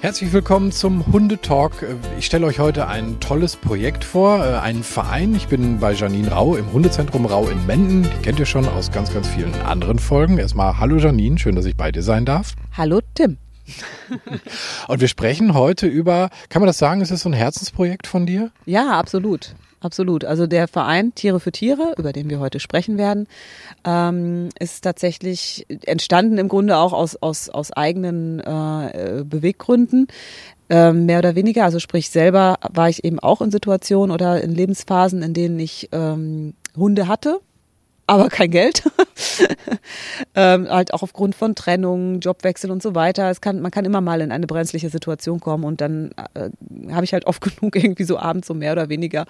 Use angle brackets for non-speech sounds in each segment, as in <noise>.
Herzlich willkommen zum Hundetalk. Ich stelle euch heute ein tolles Projekt vor, äh, einen Verein. Ich bin bei Janine Rau im Hundezentrum Rau in Menden. Die kennt ihr schon aus ganz, ganz vielen anderen Folgen. Erstmal hallo Janine, schön, dass ich bei dir sein darf. Hallo Tim. <laughs> Und wir sprechen heute über, kann man das sagen, ist es so ein Herzensprojekt von dir? Ja, absolut. Absolut. Also der Verein Tiere für Tiere, über den wir heute sprechen werden, ähm, ist tatsächlich entstanden im Grunde auch aus, aus, aus eigenen äh, Beweggründen. Ähm, mehr oder weniger, also sprich selber war ich eben auch in Situationen oder in Lebensphasen, in denen ich ähm, Hunde hatte, aber kein Geld. <laughs> ähm, halt auch aufgrund von Trennung, Jobwechsel und so weiter. Es kann, man kann immer mal in eine brenzliche Situation kommen und dann äh, habe ich halt oft <laughs> genug irgendwie so abends so mehr oder weniger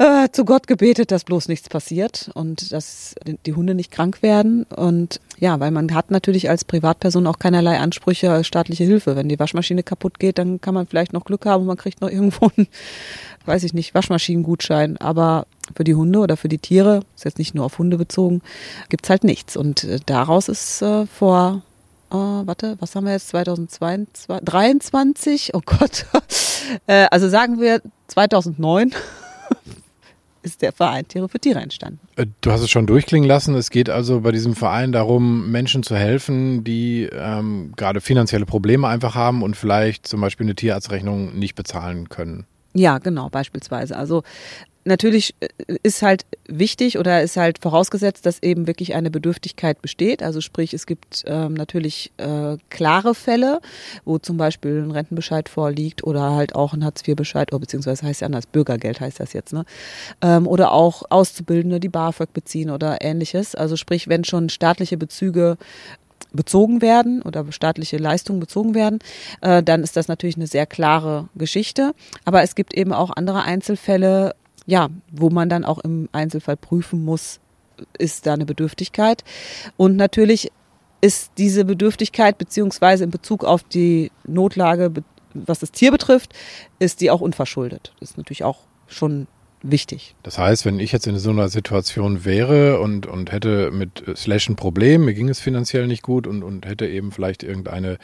äh, zu Gott gebetet, dass bloß nichts passiert und dass die Hunde nicht krank werden. Und ja, weil man hat natürlich als Privatperson auch keinerlei Ansprüche staatliche Hilfe. Wenn die Waschmaschine kaputt geht, dann kann man vielleicht noch Glück haben und man kriegt noch <laughs> irgendwo einen, weiß ich nicht, Waschmaschinengutschein. Aber für die Hunde oder für die Tiere, ist jetzt nicht nur auf Hunde bezogen, gibt's halt nichts. Und äh, daraus ist äh, vor äh, warte, was haben wir jetzt 2023? Oh Gott. <laughs> äh, also sagen wir 2009 ist der Verein Tiere für Tiere entstanden. Äh, du hast es schon durchklingen lassen. Es geht also bei diesem Verein darum, Menschen zu helfen, die ähm, gerade finanzielle Probleme einfach haben und vielleicht zum Beispiel eine Tierarztrechnung nicht bezahlen können. Ja, genau, beispielsweise. Also natürlich äh, ist halt wichtig oder ist halt vorausgesetzt, dass eben wirklich eine Bedürftigkeit besteht. Also sprich, es gibt ähm, natürlich äh, klare Fälle, wo zum Beispiel ein Rentenbescheid vorliegt oder halt auch ein Hartz-IV-Bescheid, oder oh, beziehungsweise heißt ja anders, Bürgergeld heißt das jetzt, ne? Ähm, oder auch Auszubildende, die BAföG beziehen oder ähnliches. Also sprich, wenn schon staatliche Bezüge bezogen werden oder staatliche Leistungen bezogen werden, äh, dann ist das natürlich eine sehr klare Geschichte. Aber es gibt eben auch andere Einzelfälle, ja, wo man dann auch im Einzelfall prüfen muss, ist da eine Bedürftigkeit. Und natürlich ist diese Bedürftigkeit beziehungsweise in Bezug auf die Notlage, was das Tier betrifft, ist die auch unverschuldet. Das ist natürlich auch schon wichtig. Das heißt, wenn ich jetzt in so einer Situation wäre und, und hätte mit Slash ein Problem, mir ging es finanziell nicht gut und, und hätte eben vielleicht irgendeine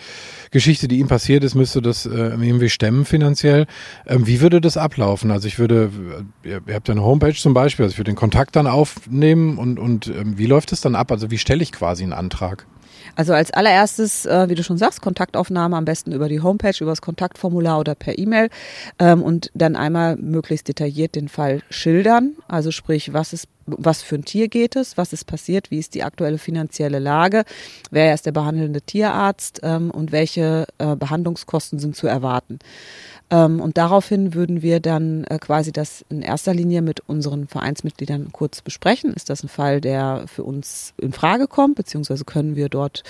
Geschichte, die ihm passiert ist, müsste das äh, irgendwie stemmen finanziell. Ähm, wie würde das ablaufen? Also ich würde, äh, ihr, ihr habt ja eine Homepage zum Beispiel, also ich würde den Kontakt dann aufnehmen und, und ähm, wie läuft es dann ab? Also wie stelle ich quasi einen Antrag? Also als allererstes, äh, wie du schon sagst, Kontaktaufnahme am besten über die Homepage, über das Kontaktformular oder per E-Mail ähm, und dann einmal möglichst detailliert den Fall schildern. Also sprich, was ist was für ein Tier geht es, was ist passiert, wie ist die aktuelle finanzielle Lage, wer ist der behandelnde Tierarzt ähm, und welche äh, Behandlungskosten sind zu erwarten. Ähm, und daraufhin würden wir dann äh, quasi das in erster Linie mit unseren Vereinsmitgliedern kurz besprechen. Ist das ein Fall, der für uns in Frage kommt, beziehungsweise können wir dort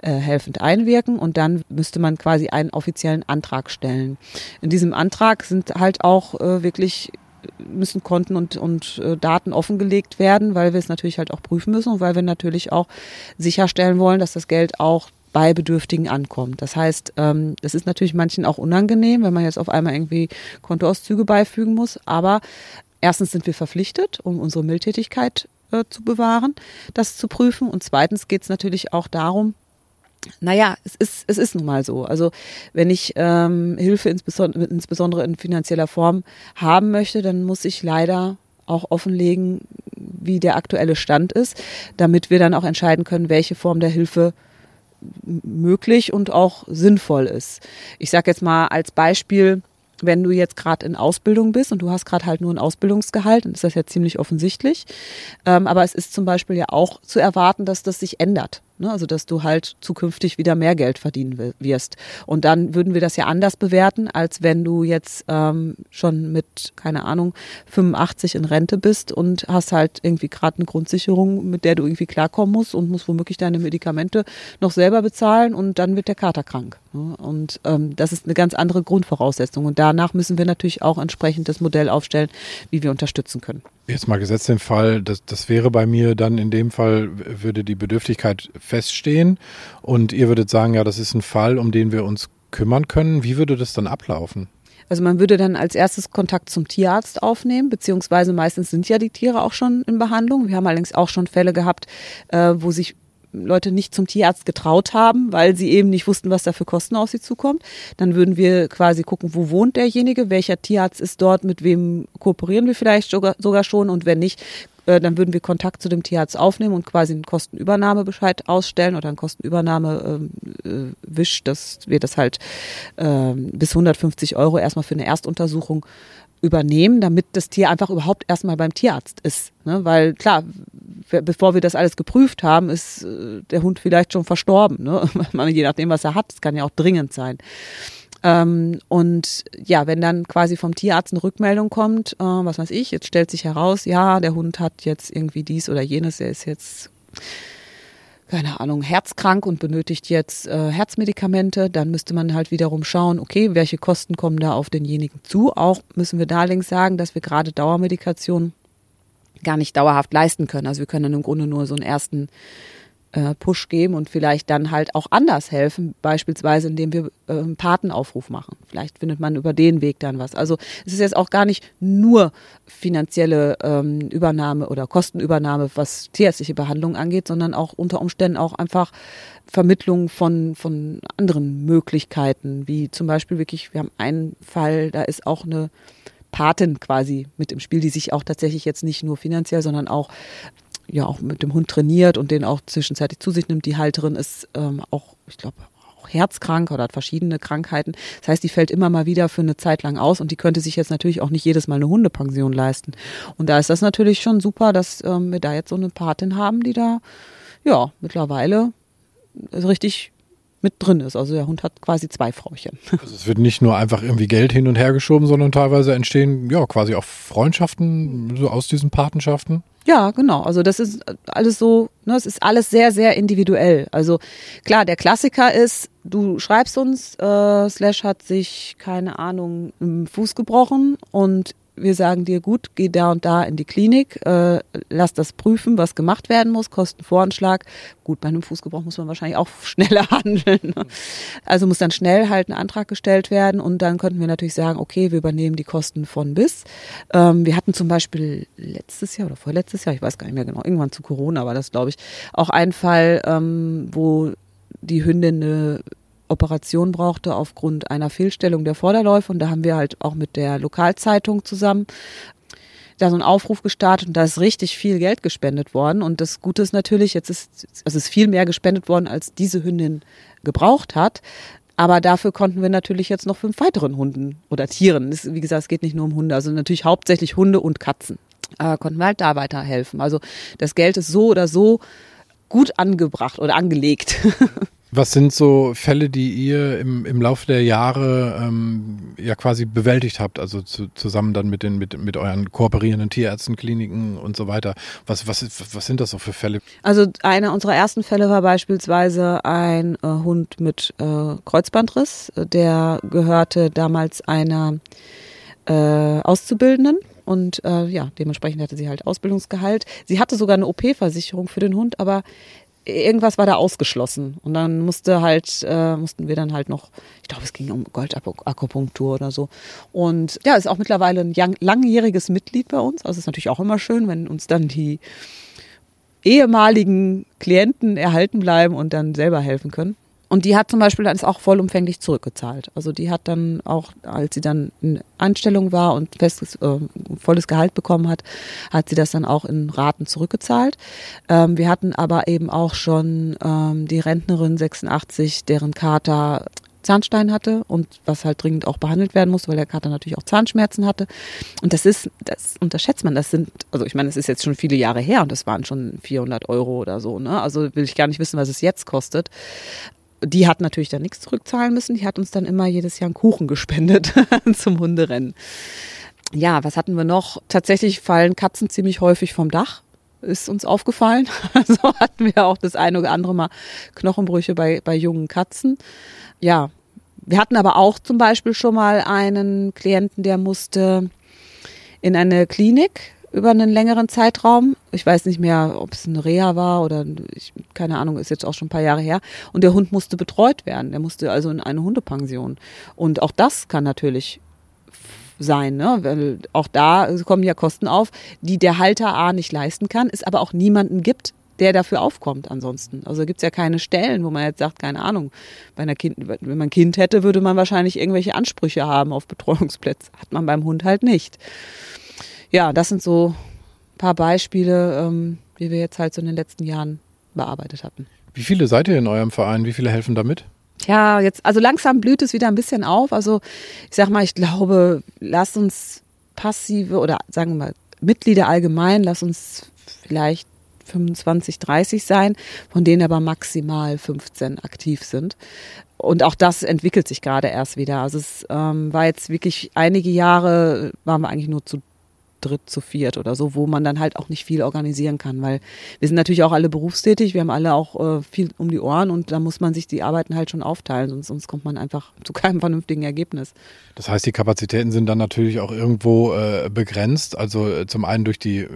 äh, helfend einwirken? Und dann müsste man quasi einen offiziellen Antrag stellen. In diesem Antrag sind halt auch äh, wirklich müssen Konten und, und äh, Daten offengelegt werden, weil wir es natürlich halt auch prüfen müssen und weil wir natürlich auch sicherstellen wollen, dass das Geld auch bei Bedürftigen ankommt. Das heißt, ähm, das ist natürlich manchen auch unangenehm, wenn man jetzt auf einmal irgendwie Kontoauszüge beifügen muss. Aber erstens sind wir verpflichtet, um unsere Mildtätigkeit äh, zu bewahren, das zu prüfen. Und zweitens geht es natürlich auch darum, naja, es ist, es ist nun mal so. Also wenn ich ähm, Hilfe insbesondere, insbesondere in finanzieller Form haben möchte, dann muss ich leider auch offenlegen, wie der aktuelle Stand ist, damit wir dann auch entscheiden können, welche Form der Hilfe möglich und auch sinnvoll ist. Ich sage jetzt mal als Beispiel, wenn du jetzt gerade in Ausbildung bist und du hast gerade halt nur ein Ausbildungsgehalt, dann ist das ja ziemlich offensichtlich. Ähm, aber es ist zum Beispiel ja auch zu erwarten, dass das sich ändert. Ne? Also dass du halt zukünftig wieder mehr Geld verdienen wirst. Und dann würden wir das ja anders bewerten, als wenn du jetzt ähm, schon mit, keine Ahnung, 85 in Rente bist und hast halt irgendwie gerade eine Grundsicherung, mit der du irgendwie klarkommen musst und musst womöglich deine Medikamente noch selber bezahlen und dann wird der Kater krank. Ne? Und ähm, das ist eine ganz andere Grundvoraussetzung. Und danach müssen wir natürlich auch entsprechend das Modell aufstellen, wie wir unterstützen können. Jetzt mal gesetzt den Fall, das, das wäre bei mir dann in dem Fall, würde die Bedürftigkeit feststehen und ihr würdet sagen, ja, das ist ein Fall, um den wir uns kümmern können. Wie würde das dann ablaufen? Also man würde dann als erstes Kontakt zum Tierarzt aufnehmen, beziehungsweise meistens sind ja die Tiere auch schon in Behandlung. Wir haben allerdings auch schon Fälle gehabt, äh, wo sich Leute nicht zum Tierarzt getraut haben, weil sie eben nicht wussten, was da für Kosten auf sie zukommt. Dann würden wir quasi gucken, wo wohnt derjenige, welcher Tierarzt ist dort, mit wem kooperieren wir vielleicht sogar, schon und wenn nicht, äh, dann würden wir Kontakt zu dem Tierarzt aufnehmen und quasi einen Kostenübernahmebescheid ausstellen oder einen Kostenübernahmewisch, ähm, äh, dass wir das halt äh, bis 150 Euro erstmal für eine Erstuntersuchung übernehmen, damit das Tier einfach überhaupt erstmal beim Tierarzt ist. Ne? Weil klar, bevor wir das alles geprüft haben, ist äh, der Hund vielleicht schon verstorben. Ne? <laughs> Je nachdem, was er hat. Das kann ja auch dringend sein. Ähm, und ja, wenn dann quasi vom Tierarzt eine Rückmeldung kommt, äh, was weiß ich, jetzt stellt sich heraus, ja, der Hund hat jetzt irgendwie dies oder jenes, er ist jetzt keine Ahnung, herzkrank und benötigt jetzt äh, Herzmedikamente, dann müsste man halt wiederum schauen, okay, welche Kosten kommen da auf denjenigen zu. Auch müssen wir da links sagen, dass wir gerade Dauermedikation gar nicht dauerhaft leisten können. Also wir können dann im Grunde nur so einen ersten äh, Push geben und vielleicht dann halt auch anders helfen, beispielsweise indem wir äh, Patenaufruf machen. Vielleicht findet man über den Weg dann was. Also es ist jetzt auch gar nicht nur finanzielle ähm, Übernahme oder Kostenübernahme, was tierärztliche Behandlung angeht, sondern auch unter Umständen auch einfach Vermittlung von, von anderen Möglichkeiten, wie zum Beispiel wirklich, wir haben einen Fall, da ist auch eine Patin quasi mit im Spiel, die sich auch tatsächlich jetzt nicht nur finanziell, sondern auch ja auch mit dem Hund trainiert und den auch zwischenzeitlich zu sich nimmt. Die Halterin ist ähm, auch, ich glaube, auch herzkrank oder hat verschiedene Krankheiten. Das heißt, die fällt immer mal wieder für eine Zeit lang aus und die könnte sich jetzt natürlich auch nicht jedes Mal eine Hundepension leisten. Und da ist das natürlich schon super, dass ähm, wir da jetzt so eine Patin haben, die da ja mittlerweile richtig mit drin ist. Also der Hund hat quasi zwei Frauchen. <laughs> Also es wird nicht nur einfach irgendwie Geld hin und her geschoben, sondern teilweise entstehen ja quasi auch Freundschaften so aus diesen Patenschaften. Ja, genau. Also das ist alles so, ne, es ist alles sehr, sehr individuell. Also klar, der Klassiker ist, du schreibst uns, äh, Slash hat sich, keine Ahnung, im Fuß gebrochen und wir sagen dir, gut, geh da und da in die Klinik, äh, lass das prüfen, was gemacht werden muss, Kostenvoranschlag. Gut, bei einem Fußgebrauch muss man wahrscheinlich auch <laughs> schneller handeln. Ne? Also muss dann schnell halt ein Antrag gestellt werden und dann könnten wir natürlich sagen, okay, wir übernehmen die Kosten von bis. Ähm, wir hatten zum Beispiel letztes Jahr oder vorletztes Jahr, ich weiß gar nicht mehr genau, irgendwann zu Corona war das, glaube ich, auch ein Fall, ähm, wo die Hündin eine Operation brauchte aufgrund einer Fehlstellung der Vorderläufe. Und da haben wir halt auch mit der Lokalzeitung zusammen da so einen Aufruf gestartet und da ist richtig viel Geld gespendet worden. Und das Gute ist natürlich, jetzt ist, also es ist viel mehr gespendet worden, als diese Hündin gebraucht hat. Aber dafür konnten wir natürlich jetzt noch fünf weiteren Hunden oder Tieren. Das, wie gesagt, es geht nicht nur um Hunde, also natürlich hauptsächlich Hunde und Katzen. Äh, konnten wir halt da weiterhelfen. Also das Geld ist so oder so gut angebracht oder angelegt. <laughs> Was sind so Fälle, die ihr im, im Laufe der Jahre ähm, ja quasi bewältigt habt, also zu, zusammen dann mit den mit, mit euren kooperierenden Tierärzten, Kliniken und so weiter? Was, was, was sind das so für Fälle? Also einer unserer ersten Fälle war beispielsweise ein äh, Hund mit äh, Kreuzbandriss. Der gehörte damals einer äh, Auszubildenden und äh, ja, dementsprechend hatte sie halt Ausbildungsgehalt. Sie hatte sogar eine OP-Versicherung für den Hund, aber irgendwas war da ausgeschlossen. Und dann musste halt, äh, mussten wir dann halt noch, ich glaube, es ging um Goldakupunktur oder so. Und ja, ist auch mittlerweile ein langjähriges Mitglied bei uns. Also ist natürlich auch immer schön, wenn uns dann die ehemaligen Klienten erhalten bleiben und dann selber helfen können. Und die hat zum Beispiel dann auch vollumfänglich zurückgezahlt. Also die hat dann auch, als sie dann in Anstellung war und festes, äh, volles Gehalt bekommen hat, hat sie das dann auch in Raten zurückgezahlt. Ähm, wir hatten aber eben auch schon ähm, die Rentnerin 86, deren Kater Zahnstein hatte und was halt dringend auch behandelt werden musste, weil der Kater natürlich auch Zahnschmerzen hatte. Und das ist, das unterschätzt man, das sind, also ich meine, es ist jetzt schon viele Jahre her und das waren schon 400 Euro oder so, ne? Also will ich gar nicht wissen, was es jetzt kostet die hat natürlich dann nichts zurückzahlen müssen. Die hat uns dann immer jedes Jahr einen Kuchen gespendet <laughs> zum Hunderennen. Ja, was hatten wir noch? Tatsächlich fallen Katzen ziemlich häufig vom Dach. Ist uns aufgefallen. <laughs> Also hatten wir auch das eine oder andere Mal Knochenbrüche bei, bei jungen Katzen. Ja, wir hatten aber auch zum Beispiel schon mal einen Klienten, der musste in eine Klinik über einen längeren Zeitraum. Ich weiß nicht mehr, ob es eine Reha war oder ich, keine Ahnung, ist jetzt auch schon ein paar Jahre her. Und der Hund musste betreut werden. Der musste also in eine Hundepension. Und auch das kann natürlich sein, ne? Weil auch da kommen ja Kosten auf, die der Halter A nicht leisten kann, es aber auch niemanden gibt, der dafür aufkommt ansonsten. Also gibt es ja keine Stellen, wo man jetzt sagt, keine Ahnung, bei einer kind, wenn man ein Kind hätte, würde man wahrscheinlich irgendwelche Ansprüche haben auf Betreuungsplätze. Hat man beim Hund halt nicht. Ja, das sind so ein paar Beispiele, ähm, wie wir jetzt halt so in den letzten Jahren bearbeitet hatten. Wie viele seid ihr in eurem Verein? Wie viele helfen damit? Ja, jetzt, also langsam blüht es wieder ein bisschen auf. Also ich sag mal, ich glaube, lasst uns passive oder sagen wir mal Mitglieder allgemein, lass uns vielleicht 25, 30 sein, von denen aber maximal 15 aktiv sind. Und auch das entwickelt sich gerade erst wieder. Also es ähm, war jetzt wirklich einige Jahre, waren wir eigentlich nur zu dritt, zu viert oder so, wo man dann halt auch nicht viel organisieren kann, weil wir sind natürlich auch alle berufstätig, wir haben alle auch äh, viel um die Ohren und da muss man sich die Arbeiten halt schon aufteilen, sonst, sonst kommt man einfach <laughs> zu keinem vernünftigen Ergebnis. Das heißt, die Kapazitäten sind dann natürlich auch irgendwo äh, begrenzt, also äh, zum einen durch die äh,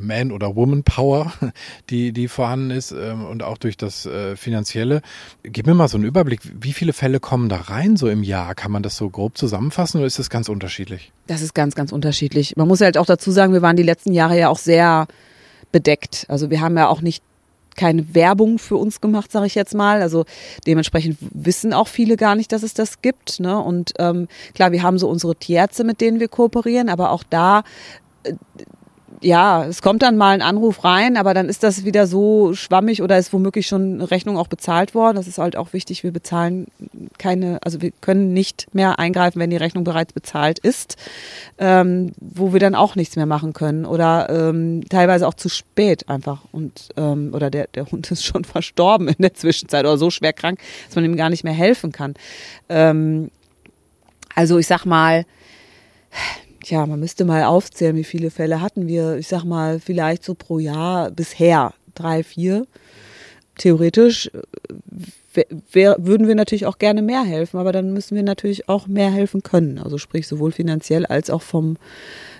Man- oder Woman-Power, <laughs> die, die vorhanden ist ähm, und auch durch das äh, Finanzielle. Gib mir mal so einen Überblick, wie viele Fälle kommen da rein so im Jahr? Kann man das so grob zusammenfassen oder ist das ganz unterschiedlich? Das ist ganz, ganz unterschiedlich. Man muss halt auch dazu sagen, wir waren die letzten Jahre ja auch sehr bedeckt. Also wir haben ja auch nicht keine Werbung für uns gemacht, sage ich jetzt mal. Also dementsprechend wissen auch viele gar nicht, dass es das gibt. Ne? Und ähm, klar, wir haben so unsere Tierärzte, mit denen wir kooperieren, aber auch da äh, ja, es kommt dann mal ein Anruf rein, aber dann ist das wieder so schwammig oder ist womöglich schon eine Rechnung auch bezahlt worden. Das ist halt auch wichtig. Wir bezahlen keine, also wir können nicht mehr eingreifen, wenn die Rechnung bereits bezahlt ist, ähm, wo wir dann auch nichts mehr machen können oder ähm, teilweise auch zu spät einfach und ähm, oder der der Hund ist schon <laughs> verstorben in der Zwischenzeit oder so schwer krank, dass man ihm gar nicht mehr helfen kann. Ähm, also ich sag mal Tja, man müsste mal aufzählen, wie viele Fälle hatten wir. Ich sag mal, vielleicht so pro Jahr bisher drei, vier. Theoretisch äh, würden wir natürlich auch gerne mehr helfen, aber dann müssen wir natürlich auch mehr helfen können. Also sprich sowohl finanziell als auch vom,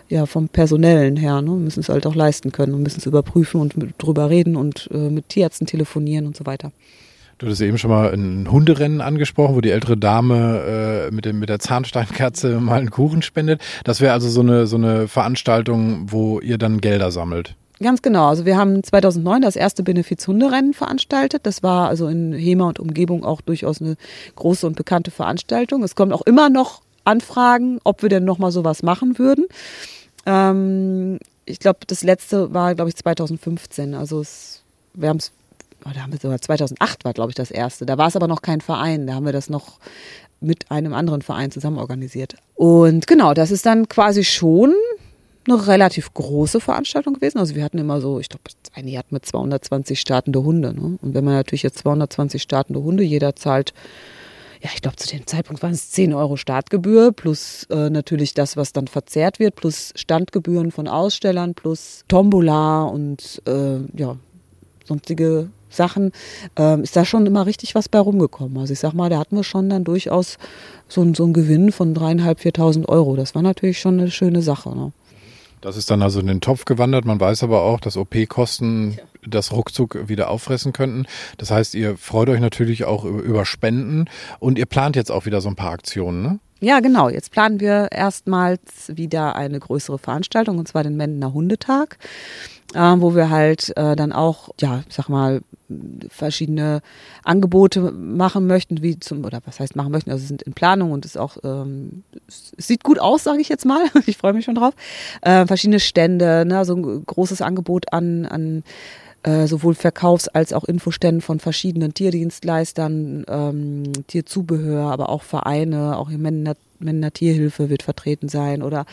ja, vom personellen her. Ne? Wir müssen es halt auch leisten können und müssen es überprüfen und drüber reden und äh, mit Tierärzten telefonieren und so weiter. Du hattest eben schon mal ein Hunderennen angesprochen, wo die ältere Dame äh, mit, dem, mit der Zahnsteinkerze <laughs> mal einen Kuchen spendet. Das wäre also so eine, so eine Veranstaltung, wo ihr dann Gelder sammelt. Ganz genau. Also wir haben 2009 das erste Benefiz-Hunderennen veranstaltet. Das war also in Hema und Umgebung auch durchaus eine große und bekannte Veranstaltung. Es kommen auch immer noch Anfragen, ob wir denn nochmal sowas machen würden. Ähm, ich glaube, das letzte war, glaube ich, 2015. Also es, wir haben es oh, da haben wir sogar 2008 war, glaube ich, das erste. Da war es aber noch kein Verein. Da haben wir das noch mit einem anderen Verein zusammen organisiert. Und genau, das ist dann quasi schon eine relativ große Veranstaltung gewesen. Also wir hatten immer so, ich glaube, eine Jahr mit 220 startende Hunde. Ne? Und wenn man natürlich jetzt 220 startende Hunde, jeder zahlt, ja, ich glaube, zu dem Zeitpunkt waren es 10 Euro Startgebühr, plus äh, natürlich das, was dann verzehrt wird, plus Standgebühren von Ausstellern, plus Tombola und äh, ja, sonstige Sachen, ähm, ist da schon immer richtig was bei rumgekommen. Also ich sag mal, da hatten wir schon dann durchaus so, so einen Gewinn von dreieinhalb, viertausend Euro. Das war natürlich schon eine schöne Sache. Ne? Das ist dann also in den Topf gewandert. Man weiß aber auch, dass OP-Kosten das ruckzuck wieder auffressen könnten. Das heißt, ihr freut euch natürlich auch über Spenden und ihr plant jetzt auch wieder so ein paar Aktionen, ne? Ja, genau. Jetzt planen wir erstmals wieder eine größere Veranstaltung, und zwar den Mendener Hundetag, äh, wo wir halt äh, dann auch, ja, sag mal, verschiedene Angebote machen möchten, wie zum, oder was heißt machen möchten, also sind in Planung und ist auch, ähm, sieht gut aus, sage ich jetzt mal. <laughs> ich freue mich schon drauf. Äh, verschiedene Stände, ne, also ein großes Angebot an, an äh, sowohl Verkaufs- als auch Infoständen von verschiedenen Tierdienstleistern, ähm, Tierzubehör, aber auch Vereine, auch Männer, Männer Tierhilfe wird vertreten sein oder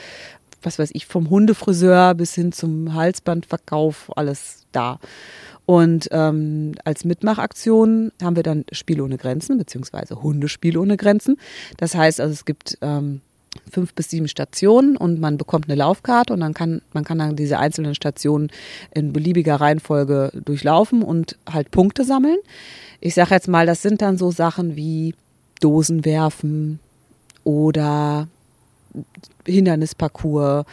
was weiß ich, vom Hundefriseur bis hin zum Halsbandverkauf, alles da. Und ähm, als Mitmachaktion haben wir dann Spiel ohne Grenzen, beziehungsweise Hundespiel ohne Grenzen. Das heißt also, es gibt ähm, fünf bis sieben Stationen und man bekommt eine Laufkarte und dann kann man kann dann diese einzelnen Stationen in beliebiger Reihenfolge durchlaufen und halt Punkte sammeln. Ich sage jetzt mal, das sind dann so Sachen wie Dosen werfen oder Hindernisparcours,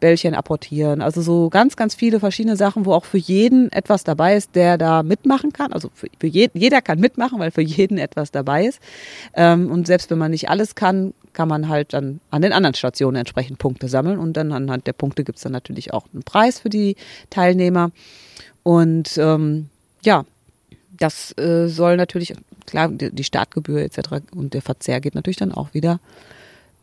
Bällchen apportieren. Also so ganz, ganz viele verschiedene Sachen, wo auch für jeden etwas dabei ist, der da mitmachen kann. Also für, für je, jeder kann mitmachen, weil für jeden etwas dabei ist. Ähm, und selbst wenn man nicht alles kann, kann man halt dann an den anderen Stationen entsprechend Punkte sammeln. Und dann anhand der Punkte gibt es dann natürlich auch einen Preis für die Teilnehmer. Und ähm, ja, das äh, soll natürlich, klar, die, die Startgebühr etc. und der Verzehr geht natürlich dann auch wieder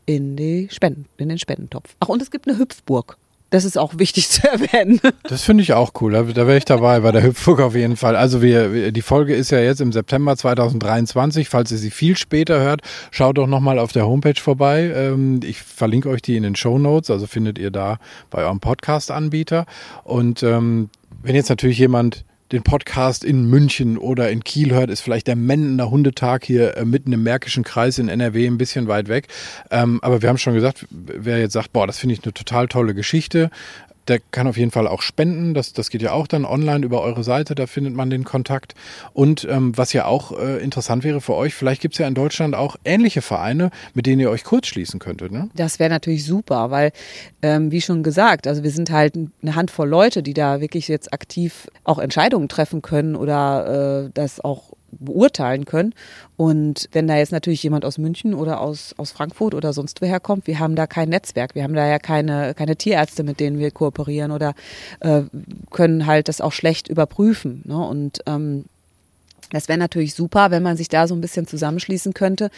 in die Spenden, in den Spendentopf. Ach, und es gibt eine Hüpfburg. Das ist auch wichtig <laughs> zu erwähnen. Das finde ich auch cool. Da, da wäre ich dabei bei der Hüpfburg auf jeden Fall. Also wir, die Folge ist ja jetzt im September 2023. Falls ihr sie viel später hört, schaut doch nochmal auf der Homepage vorbei. Ähm, ich verlinke euch die in den Show Notes. Also findet ihr da bei eurem Podcast-Anbieter. Und ähm, wenn jetzt natürlich jemand den Podcast in München oder in Kiel hört, ist vielleicht der Mendender Hundetag hier äh, mitten im Märkischen Kreis in NRW ein bisschen weit weg. Ähm, aber wir haben schon gesagt, wer jetzt sagt, boah, das finde ich eine total tolle Geschichte, der kann auf jeden Fall auch spenden. Das, das geht ja auch dann online über eure Seite, da findet man den Kontakt. Und ähm, was ja auch äh, interessant wäre für euch, vielleicht gibt es ja in Deutschland auch ähnliche Vereine, mit denen ihr euch kurz schließen könntet. Ne? Das wäre natürlich super, weil, ähm, wie schon gesagt, also wir sind halt eine Handvoll Leute, die da wirklich jetzt aktiv auch Entscheidungen treffen können oder äh, das auch beurteilen können. Und wenn da jetzt natürlich jemand aus München oder aus, aus Frankfurt oder sonst woher kommt, wir haben da kein Netzwerk, wir haben da ja keine, keine Tierärzte, mit denen wir kooperieren oder äh, können halt das auch schlecht überprüfen. Ne? Und ähm, das wäre natürlich super, wenn man sich da so ein bisschen zusammenschließen könnte,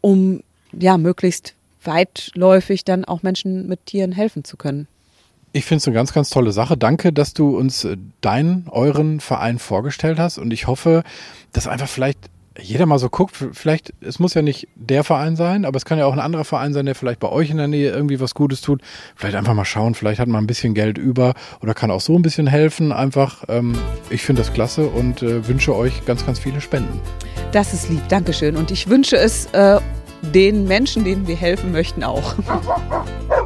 um ja möglichst weitläufig dann auch Menschen mit Tieren helfen zu können. Ich finde es eine ganz, ganz tolle Sache. Danke, dass du uns äh, deinen, euren Verein vorgestellt hast. Und ich hoffe, dass einfach vielleicht jeder mal so guckt, vielleicht, es muss ja nicht der Verein sein, aber es kann ja auch ein anderer Verein sein, der vielleicht bei euch in der Nähe irgendwie was Gutes tut. Vielleicht einfach mal schauen, vielleicht hat man ein bisschen Geld über oder kann auch so ein bisschen helfen. Einfach, ähm, ich finde das klasse und äh, wünsche euch ganz, ganz viele Spenden. Das ist lieb, Dankeschön. Und ich wünsche es äh, den Menschen, denen wir helfen möchten, auch. <laughs>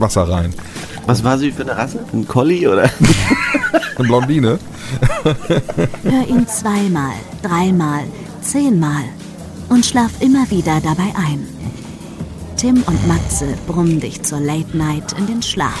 Wasser rein. Was war sie für eine Rasse? Ein Collie oder? Eine Blondine. Hör ihn zweimal, dreimal, zehnmal und schlaf immer wieder dabei ein. Tim und Matze brummen dich zur Late Night in den Schlaf.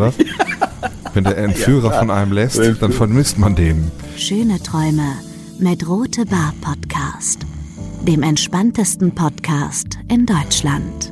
Wenn der Entführer von einem lässt, dann vermisst man den. Schöne Träume mit Rote Bar Podcast, dem entspanntesten Podcast in Deutschland.